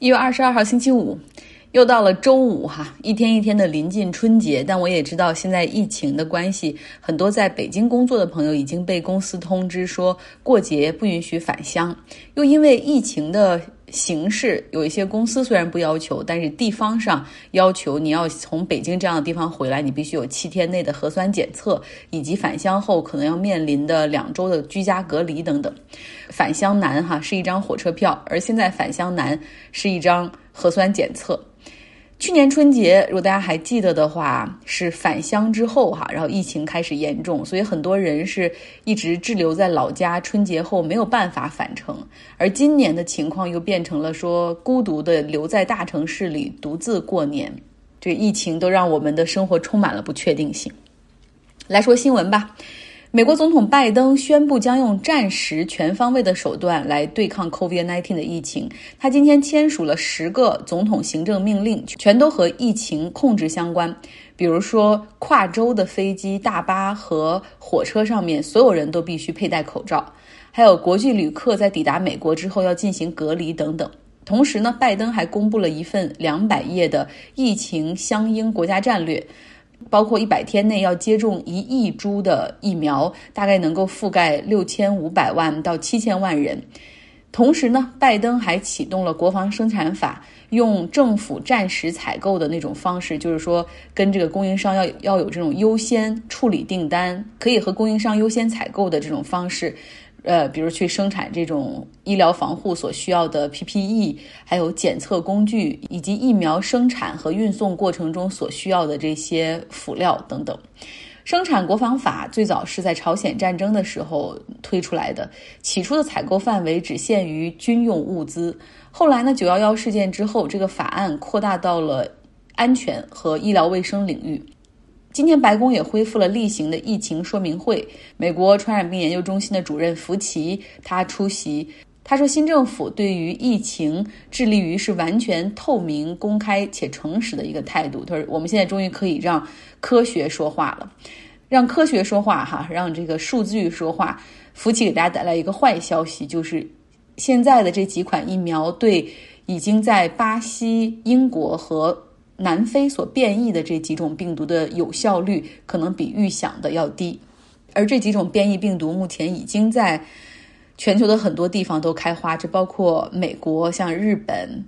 一月二十二号星期五，又到了周五哈，一天一天的临近春节。但我也知道，现在疫情的关系，很多在北京工作的朋友已经被公司通知说过节不允许返乡。又因为疫情的形式，有一些公司虽然不要求，但是地方上要求你要从北京这样的地方回来，你必须有七天内的核酸检测，以及返乡后可能要面临的两周的居家隔离等等。返乡难哈是一张火车票，而现在返乡难是一张核酸检测。去年春节，如果大家还记得的话，是返乡之后哈，然后疫情开始严重，所以很多人是一直滞留在老家，春节后没有办法返程。而今年的情况又变成了说孤独的留在大城市里独自过年，这疫情都让我们的生活充满了不确定性。来说新闻吧。美国总统拜登宣布将用战时全方位的手段来对抗 COVID-19 的疫情。他今天签署了十个总统行政命令，全都和疫情控制相关。比如说，跨州的飞机、大巴和火车上面所有人都必须佩戴口罩，还有国际旅客在抵达美国之后要进行隔离等等。同时呢，拜登还公布了一份两百页的疫情相应国家战略。包括一百天内要接种一亿株的疫苗，大概能够覆盖六千五百万到七千万人。同时呢，拜登还启动了国防生产法，用政府暂时采购的那种方式，就是说跟这个供应商要要有这种优先处理订单，可以和供应商优先采购的这种方式。呃，比如去生产这种医疗防护所需要的 PPE，还有检测工具，以及疫苗生产和运送过程中所需要的这些辅料等等。生产国防法最早是在朝鲜战争的时候推出来的，起初的采购范围只限于军用物资。后来呢，九幺幺事件之后，这个法案扩大到了安全和医疗卫生领域。今天，白宫也恢复了例行的疫情说明会。美国传染病研究中心的主任福奇他出席，他说：“新政府对于疫情致力于是完全透明、公开且诚实的一个态度。”他说：“我们现在终于可以让科学说话了，让科学说话，哈，让这个数据说话。”福奇给大家带来一个坏消息，就是现在的这几款疫苗对已经在巴西、英国和。南非所变异的这几种病毒的有效率可能比预想的要低，而这几种变异病毒目前已经在全球的很多地方都开花，这包括美国、像日本，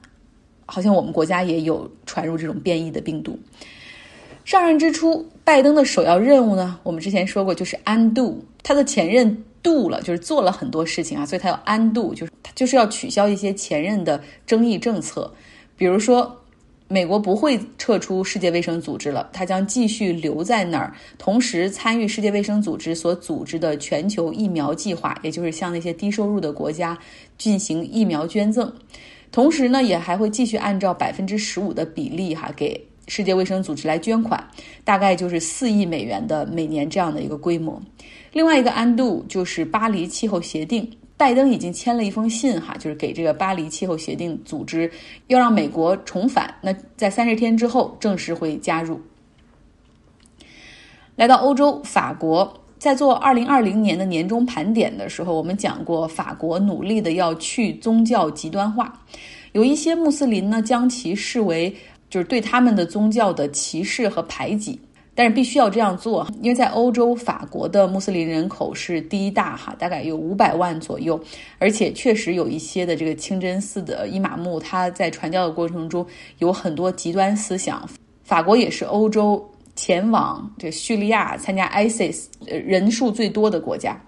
好像我们国家也有传入这种变异的病毒。上任之初，拜登的首要任务呢，我们之前说过就是 undo，他的前任 do 了，就是做了很多事情啊，所以他要 undo，就是他就是要取消一些前任的争议政策，比如说。美国不会撤出世界卫生组织了，它将继续留在那儿，同时参与世界卫生组织所组织的全球疫苗计划，也就是向那些低收入的国家进行疫苗捐赠。同时呢，也还会继续按照百分之十五的比例哈给世界卫生组织来捐款，大概就是四亿美元的每年这样的一个规模。另外一个安度就是巴黎气候协定。拜登已经签了一封信，哈，就是给这个巴黎气候协定组织，要让美国重返。那在三十天之后正式会加入。来到欧洲，法国在做二零二零年的年终盘点的时候，我们讲过，法国努力的要去宗教极端化，有一些穆斯林呢，将其视为就是对他们的宗教的歧视和排挤。但是必须要这样做，因为在欧洲，法国的穆斯林人口是第一大哈，大概有五百万左右，而且确实有一些的这个清真寺的伊玛目，他在传教的过程中有很多极端思想。法国也是欧洲前往这叙利亚参加 ISIS 人数最多的国家。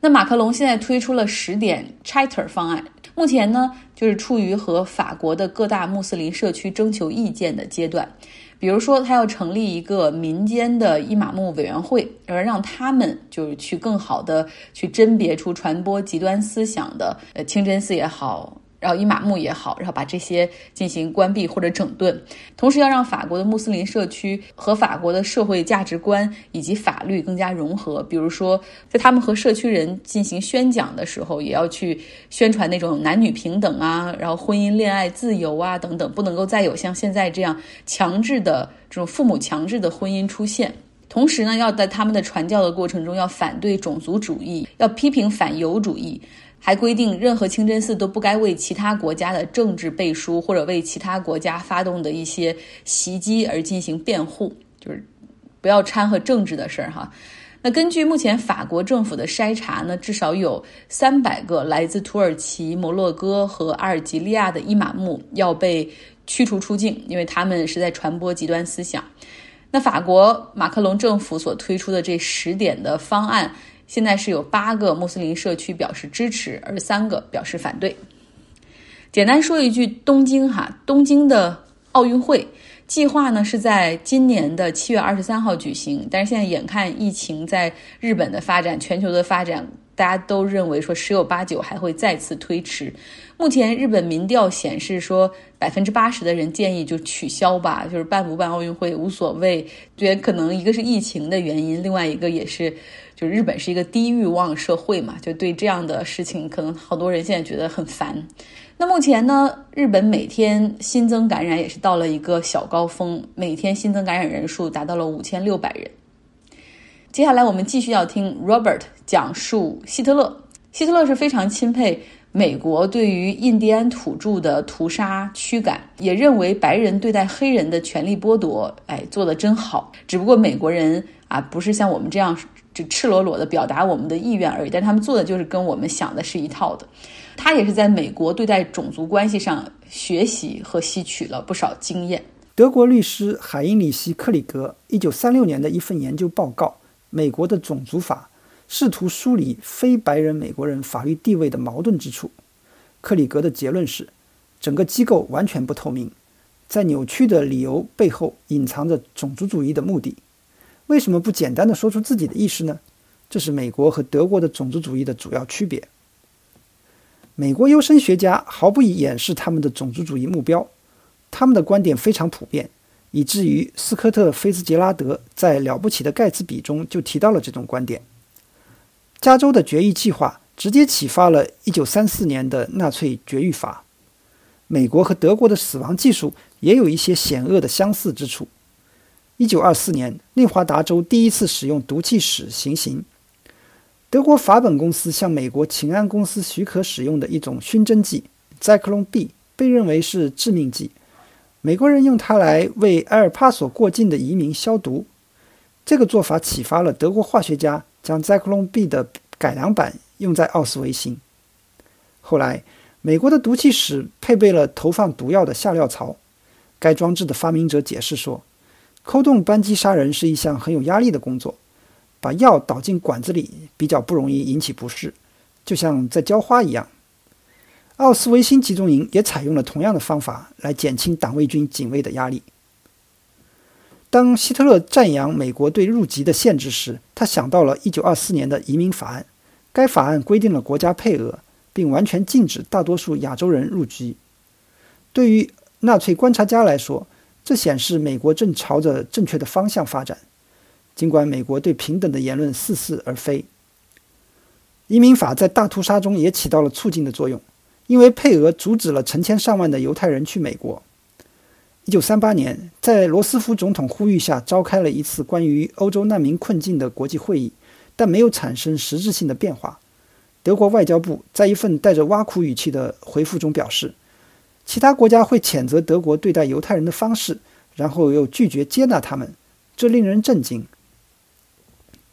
那马克龙现在推出了十点 Charter 方案，目前呢就是处于和法国的各大穆斯林社区征求意见的阶段。比如说，他要成立一个民间的伊玛目委员会，而让他们就是去更好的去甄别出传播极端思想的，呃，清真寺也好。然后伊玛目也好，然后把这些进行关闭或者整顿，同时要让法国的穆斯林社区和法国的社会价值观以及法律更加融合。比如说，在他们和社区人进行宣讲的时候，也要去宣传那种男女平等啊，然后婚姻恋爱自由啊等等，不能够再有像现在这样强制的这种父母强制的婚姻出现。同时呢，要在他们的传教的过程中要反对种族主义，要批评反犹主义。还规定任何清真寺都不该为其他国家的政治背书或者为其他国家发动的一些袭击而进行辩护，就是不要掺和政治的事儿哈。那根据目前法国政府的筛查呢，至少有三百个来自土耳其、摩洛哥和阿尔及利亚的伊玛目要被驱逐出境，因为他们是在传播极端思想。那法国马克龙政府所推出的这十点的方案，现在是有八个穆斯林社区表示支持，而三个表示反对。简单说一句，东京哈，东京的奥运会。计划呢是在今年的七月二十三号举行，但是现在眼看疫情在日本的发展、全球的发展，大家都认为说十有八九还会再次推迟。目前日本民调显示说，百分之八十的人建议就取消吧，就是办不办奥运会无所谓。觉得可能一个是疫情的原因，另外一个也是，就日本是一个低欲望社会嘛，就对这样的事情，可能好多人现在觉得很烦。那目前呢，日本每天新增感染也是到了一个小高峰，每天新增感染人数达到了五千六百人。接下来我们继续要听 Robert 讲述希特勒。希特勒是非常钦佩美国对于印第安土著的屠杀驱赶，也认为白人对待黑人的权利剥夺，哎，做的真好。只不过美国人啊，不是像我们这样就赤裸裸的表达我们的意愿而已，但他们做的就是跟我们想的是一套的。他也是在美国对待种族关系上学习和吸取了不少经验。德国律师海因里希·克里格一九三六年的一份研究报告《美国的种族法》，试图梳理非白人美国人法律地位的矛盾之处。克里格的结论是，整个机构完全不透明，在扭曲的理由背后隐藏着种族主义的目的。为什么不简单的说出自己的意思呢？这是美国和德国的种族主义的主要区别。美国优生学家毫不掩饰他们的种族主义目标，他们的观点非常普遍，以至于斯科特·菲茨杰拉德在《了不起的盖茨比》中就提到了这种观点。加州的绝育计划直接启发了1934年的纳粹绝育法。美国和德国的死亡技术也有一些险恶的相似之处。1924年，内华达州第一次使用毒气室行刑。德国法本公司向美国秦安公司许可使用的一种熏蒸剂 Zyklon B 被认为是致命剂，美国人用它来为埃尔帕索过境的移民消毒。这个做法启发了德国化学家将 Zyklon B 的改良版用在奥斯维辛。后来，美国的毒气室配备了投放毒药的下料槽。该装置的发明者解释说：“抠动扳机杀人是一项很有压力的工作。”把药倒进管子里比较不容易引起不适，就像在浇花一样。奥斯维辛集中营也采用了同样的方法来减轻党卫军警卫的压力。当希特勒赞扬美国对入籍的限制时，他想到了1924年的移民法案。该法案规定了国家配额，并完全禁止大多数亚洲人入籍。对于纳粹观察家来说，这显示美国正朝着正确的方向发展。尽管美国对平等的言论似是而非，移民法在大屠杀中也起到了促进的作用，因为配额阻止了成千上万的犹太人去美国。一九三八年，在罗斯福总统呼吁下，召开了一次关于欧洲难民困境的国际会议，但没有产生实质性的变化。德国外交部在一份带着挖苦语气的回复中表示，其他国家会谴责德国对待犹太人的方式，然后又拒绝接纳他们，这令人震惊。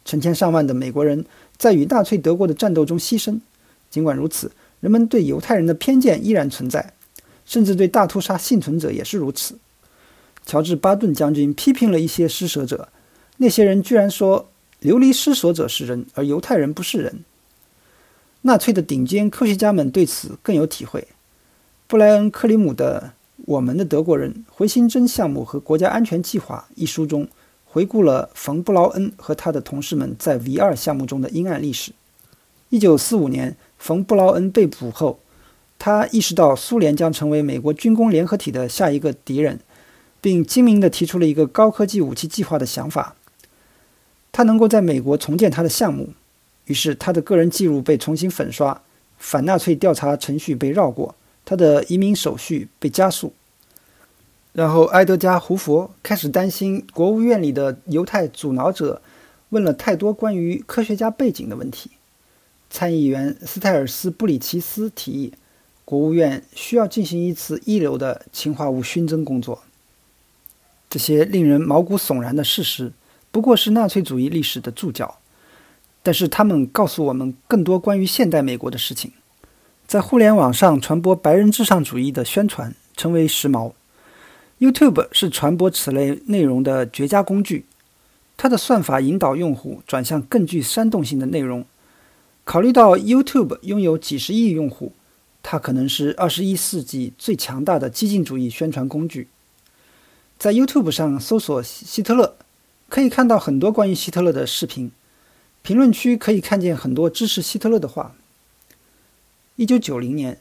成千上万的美国人在与纳粹德国的战斗中牺牲。尽管如此，人们对犹太人的偏见依然存在，甚至对大屠杀幸存者也是如此。乔治·巴顿将军批评了一些施舍者，那些人居然说流离失所者是人，而犹太人不是人。纳粹的顶尖科学家们对此更有体会。布莱恩·克里姆的《我们的德国人：回形针项目和国家安全计划》一书中。回顾了冯·布劳恩和他的同事们在 V 二项目中的阴暗历史。一九四五年，冯·布劳恩被捕后，他意识到苏联将成为美国军工联合体的下一个敌人，并精明地提出了一个高科技武器计划的想法。他能够在美国重建他的项目，于是他的个人记录被重新粉刷，反纳粹调查程序被绕过，他的移民手续被加速。然后，埃德加·胡佛开始担心国务院里的犹太阻挠者问了太多关于科学家背景的问题。参议员斯泰尔斯布里奇斯提议，国务院需要进行一次一流的氰化物熏蒸工作。这些令人毛骨悚然的事实，不过是纳粹主义历史的注脚，但是他们告诉我们更多关于现代美国的事情。在互联网上传播白人至上主义的宣传成为时髦。YouTube 是传播此类内容的绝佳工具，它的算法引导用户转向更具煽动性的内容。考虑到 YouTube 拥有几十亿用户，它可能是二十一世纪最强大的激进主义宣传工具。在 YouTube 上搜索希特勒，可以看到很多关于希特勒的视频。评论区可以看见很多支持希特勒的话。一九九零年，《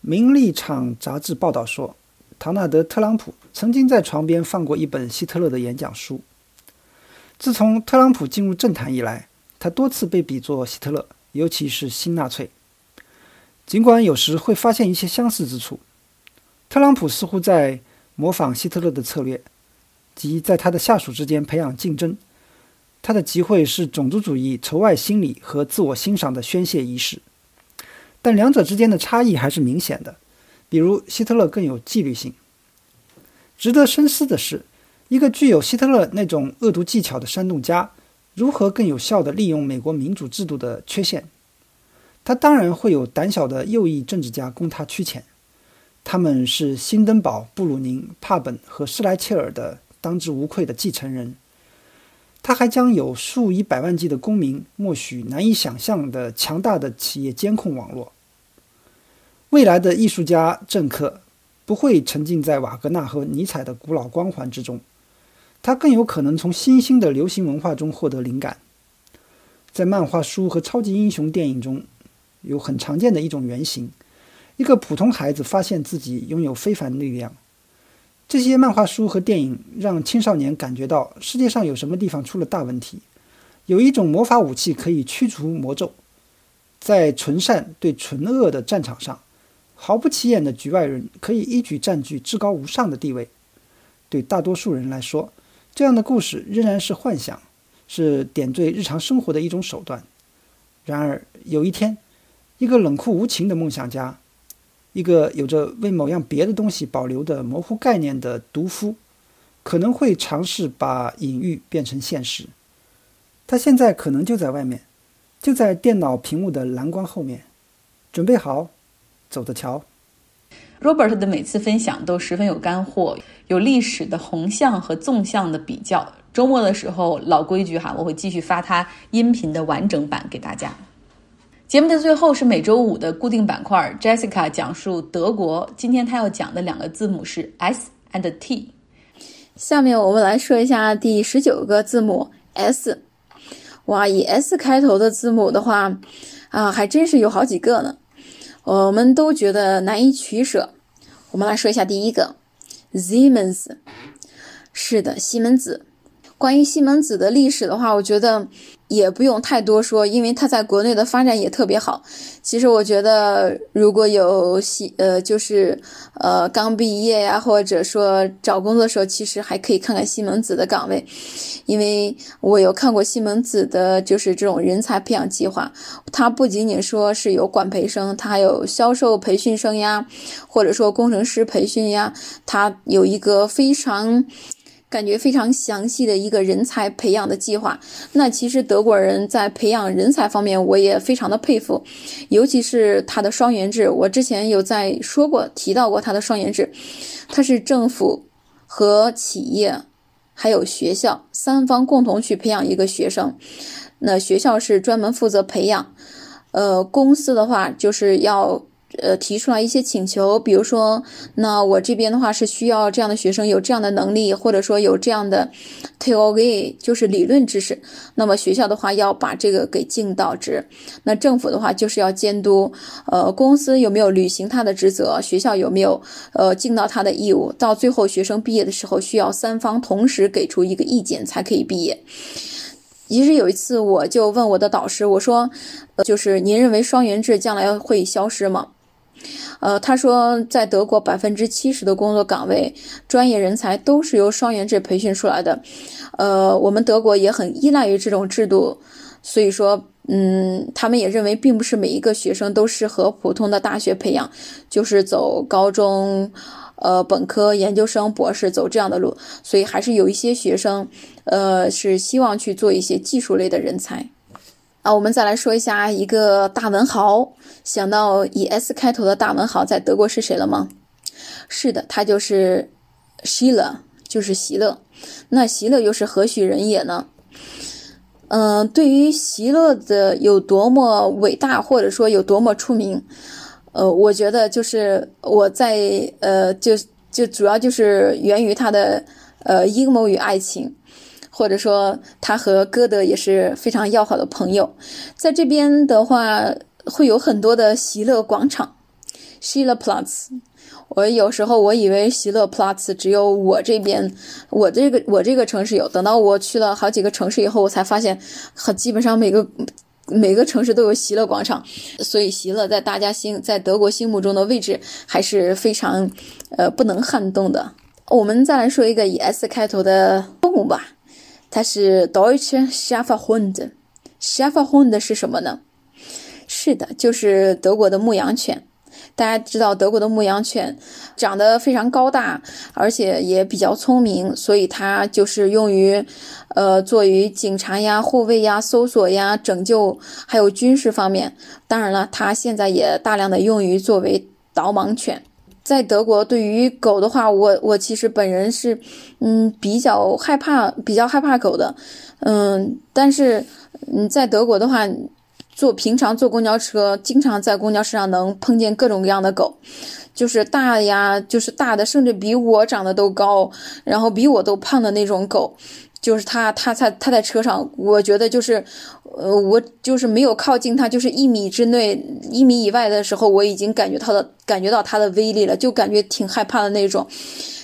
名利场》杂志报道说，唐纳德·特朗普曾经在床边放过一本希特勒的演讲书。自从特朗普进入政坛以来，他多次被比作希特勒，尤其是新纳粹。尽管有时会发现一些相似之处，特朗普似乎在模仿希特勒的策略，即在他的下属之间培养竞争。他的集会是种族主义、仇外心理和自我欣赏的宣泄仪式。但两者之间的差异还是明显的，比如希特勒更有纪律性。值得深思的是，一个具有希特勒那种恶毒技巧的煽动家，如何更有效地利用美国民主制度的缺陷？他当然会有胆小的右翼政治家供他驱遣，他们是辛登堡、布鲁宁、帕本和施莱切尔的当之无愧的继承人。他还将有数以百万计的公民，默许难以想象的强大的企业监控网络。未来的艺术家、政客不会沉浸在瓦格纳和尼采的古老光环之中，他更有可能从新兴的流行文化中获得灵感。在漫画书和超级英雄电影中，有很常见的一种原型：一个普通孩子发现自己拥有非凡力量。这些漫画书和电影让青少年感觉到世界上有什么地方出了大问题，有一种魔法武器可以驱除魔咒。在纯善对纯恶的战场上，毫不起眼的局外人可以一举占据至高无上的地位。对大多数人来说，这样的故事仍然是幻想，是点缀日常生活的一种手段。然而有一天，一个冷酷无情的梦想家。一个有着为某样别的东西保留的模糊概念的毒夫，可能会尝试把隐喻变成现实。他现在可能就在外面，就在电脑屏幕的蓝光后面，准备好，走着瞧。Robert 的每次分享都十分有干货，有历史的横向和纵向的比较。周末的时候，老规矩哈，我会继续发他音频的完整版给大家。节目的最后是每周五的固定板块，Jessica 讲述德国。今天她要讲的两个字母是 S and T。下面我们来说一下第十九个字母 S。哇，以 S 开头的字母的话，啊，还真是有好几个呢。我们都觉得难以取舍。我们来说一下第一个，Siemens。是的，西门子。关于西门子的历史的话，我觉得。也不用太多说，因为他在国内的发展也特别好。其实我觉得，如果有西呃，就是呃刚毕业呀，或者说找工作的时候，其实还可以看看西门子的岗位，因为我有看过西门子的，就是这种人才培养计划。它不仅仅说是有管培生，它还有销售培训生呀，或者说工程师培训呀，它有一个非常。感觉非常详细的一个人才培养的计划。那其实德国人在培养人才方面，我也非常的佩服，尤其是他的双元制。我之前有在说过提到过他的双元制，它是政府和企业还有学校三方共同去培养一个学生。那学校是专门负责培养，呃，公司的话就是要。呃，提出来一些请求，比如说，那我这边的话是需要这样的学生有这样的能力，或者说有这样的 t e o r 就是理论知识。那么学校的话要把这个给尽到职，那政府的话就是要监督，呃，公司有没有履行他的职责，学校有没有呃尽到他的义务。到最后学生毕业的时候，需要三方同时给出一个意见才可以毕业。其实有一次我就问我的导师，我说，呃，就是您认为双元制将来会消失吗？呃，他说，在德国百分之七十的工作岗位，专业人才都是由双元制培训出来的。呃，我们德国也很依赖于这种制度，所以说嗯，他们也认为，并不是每一个学生都适合普通的大学培养，就是走高中、呃本科、研究生、博士走这样的路，所以还是有一些学生，呃，是希望去做一些技术类的人才。啊，我们再来说一下一个大文豪，想到以 S 开头的大文豪在德国是谁了吗？是的，他就是希勒，就是席勒。那席勒又是何许人也呢？嗯，对于席勒的有多么伟大，或者说有多么出名，呃，我觉得就是我在呃，就就主要就是源于他的呃阴谋与爱情，或者说他和歌德也是非常要好的朋友，在这边的话会有很多的席勒广场 s c h i l e p l a t z 我有时候我以为席勒 Plus 只有我这边，我这个我这个城市有。等到我去了好几个城市以后，我才发现，基本上每个每个城市都有席勒广场。所以席勒在大家心在德国心目中的位置还是非常，呃，不能撼动的。我们再来说一个以 S 开头的动物吧，它是 Deutsche Schäferhund。Schäferhund 是什么呢？是的，就是德国的牧羊犬。大家知道德国的牧羊犬长得非常高大，而且也比较聪明，所以它就是用于，呃，作于警察呀、护卫呀、搜索呀、拯救，还有军事方面。当然了，它现在也大量的用于作为导盲犬。在德国，对于狗的话，我我其实本人是，嗯，比较害怕，比较害怕狗的，嗯，但是，嗯，在德国的话。坐平常坐公交车，经常在公交车上能碰见各种各样的狗，就是大呀，就是大的，甚至比我长得都高，然后比我都胖的那种狗，就是它，它在它在车上，我觉得就是，呃，我就是没有靠近它，就是一米之内，一米以外的时候，我已经感觉它的感觉到它的威力了，就感觉挺害怕的那种。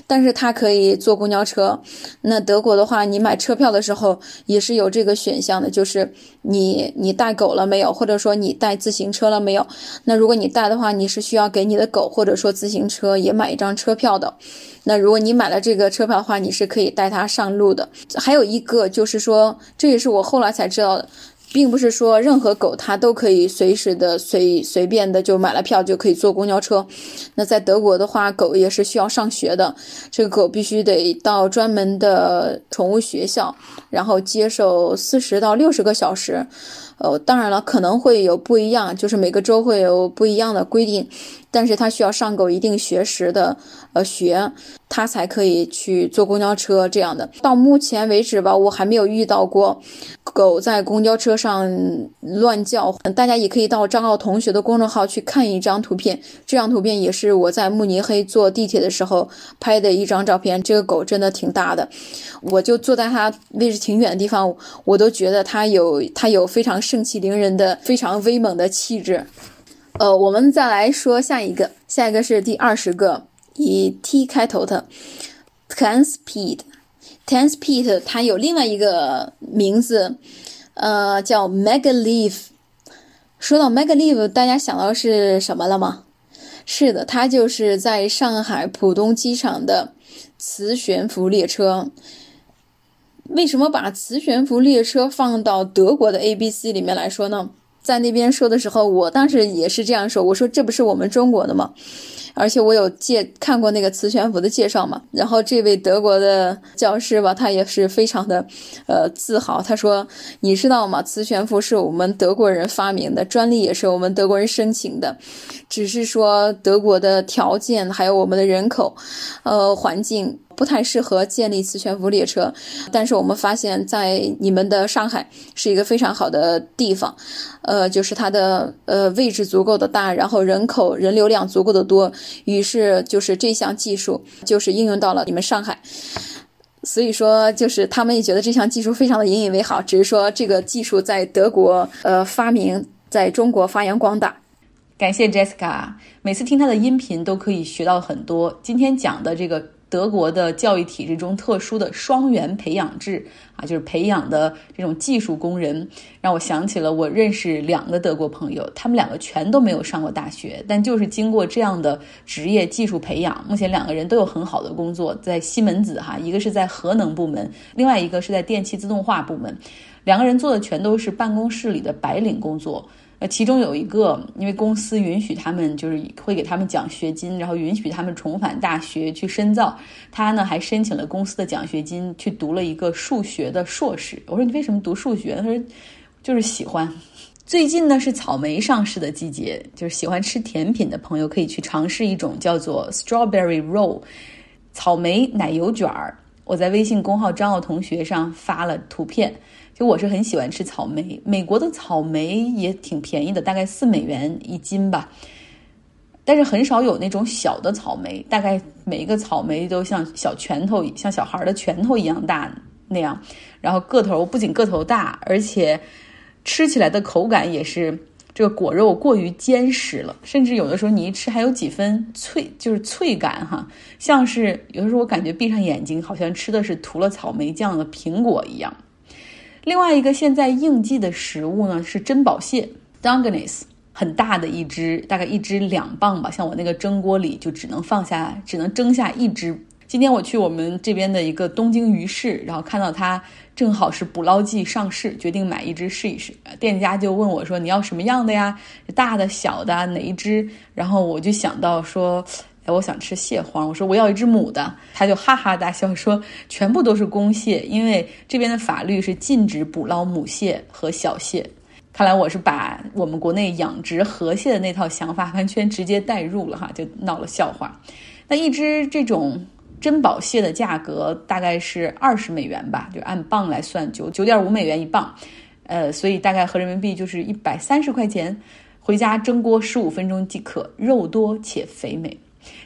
但是它可以坐公交车，那德国的话，你买车票的时候也是有这个选项的，就是你你带狗了没有，或者说你带自行车了没有？那如果你带的话，你是需要给你的狗或者说自行车也买一张车票的。那如果你买了这个车票的话，你是可以带它上路的。还有一个就是说，这也是我后来才知道的。并不是说任何狗它都可以随时的随随便的就买了票就可以坐公交车。那在德国的话，狗也是需要上学的，这个狗必须得到专门的宠物学校，然后接受四十到六十个小时。呃，当然了，可能会有不一样，就是每个州会有不一样的规定，但是他需要上够一定学时的呃学，他才可以去坐公交车这样的。到目前为止吧，我还没有遇到过狗在公交车上乱叫。大家也可以到张奥同学的公众号去看一张图片，这张图片也是我在慕尼黑坐地铁的时候拍的一张照片。这个狗真的挺大的，我就坐在它位置挺远的地方，我都觉得它有它有非常。盛气凌人的、非常威猛的气质。呃，我们再来说下一个，下一个是第二十个，以 T 开头的 t a n Speed。t a n Speed 它有另外一个名字，呃，叫 Megaleaf。说到 Megaleaf，大家想到是什么了吗？是的，它就是在上海浦东机场的磁悬浮列车。为什么把磁悬浮列车放到德国的 A B C 里面来说呢？在那边说的时候，我当时也是这样说，我说这不是我们中国的吗？而且我有介看过那个磁悬浮的介绍嘛。然后这位德国的教师吧，他也是非常的，呃，自豪。他说：“你知道吗？磁悬浮是我们德国人发明的，专利也是我们德国人申请的。只是说德国的条件还有我们的人口，呃，环境。”不太适合建立磁悬浮列车，但是我们发现，在你们的上海是一个非常好的地方，呃，就是它的呃位置足够的大，然后人口人流量足够的多，于是就是这项技术就是应用到了你们上海，所以说就是他们也觉得这项技术非常的引以为豪，只是说这个技术在德国呃发明，在中国发扬光大。感谢 Jessica，每次听她的音频都可以学到很多。今天讲的这个。德国的教育体制中特殊的双元培养制啊，就是培养的这种技术工人，让我想起了我认识两个德国朋友，他们两个全都没有上过大学，但就是经过这样的职业技术培养，目前两个人都有很好的工作，在西门子哈，一个是在核能部门，另外一个是在电气自动化部门，两个人做的全都是办公室里的白领工作。呃，其中有一个，因为公司允许他们，就是会给他们奖学金，然后允许他们重返大学去深造。他呢还申请了公司的奖学金，去读了一个数学的硕士。我说你为什么读数学？他说就是喜欢。最近呢是草莓上市的季节，就是喜欢吃甜品的朋友可以去尝试一种叫做 Strawberry Roll 草莓奶油卷儿。我在微信公号张奥同学上发了图片。就我是很喜欢吃草莓，美国的草莓也挺便宜的，大概四美元一斤吧。但是很少有那种小的草莓，大概每一个草莓都像小拳头，像小孩的拳头一样大那样。然后个头不仅个头大，而且吃起来的口感也是这个果肉过于坚实了，甚至有的时候你一吃还有几分脆，就是脆感哈，像是有的时候我感觉闭上眼睛，好像吃的是涂了草莓酱的苹果一样。另外一个现在应季的食物呢是珍宝蟹 （Dungeness），很大的一只，大概一只两磅吧。像我那个蒸锅里就只能放下，只能蒸下一只。今天我去我们这边的一个东京鱼市，然后看到它正好是捕捞季上市，决定买一只试一试。店家就问我说：“你要什么样的呀？大的、小的，哪一只？”然后我就想到说。哎，我想吃蟹黄，我说我要一只母的，他就哈哈大笑说全部都是公蟹，因为这边的法律是禁止捕捞母蟹和小蟹。看来我是把我们国内养殖河蟹的那套想法完全直接带入了哈，就闹了笑话。那一只这种珍宝蟹的价格大概是二十美元吧，就按磅来算，九九点五美元一磅，呃，所以大概合人民币就是一百三十块钱，回家蒸锅十五分钟即可，肉多且肥美。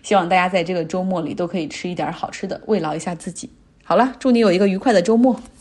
希望大家在这个周末里都可以吃一点好吃的，慰劳一下自己。好了，祝你有一个愉快的周末。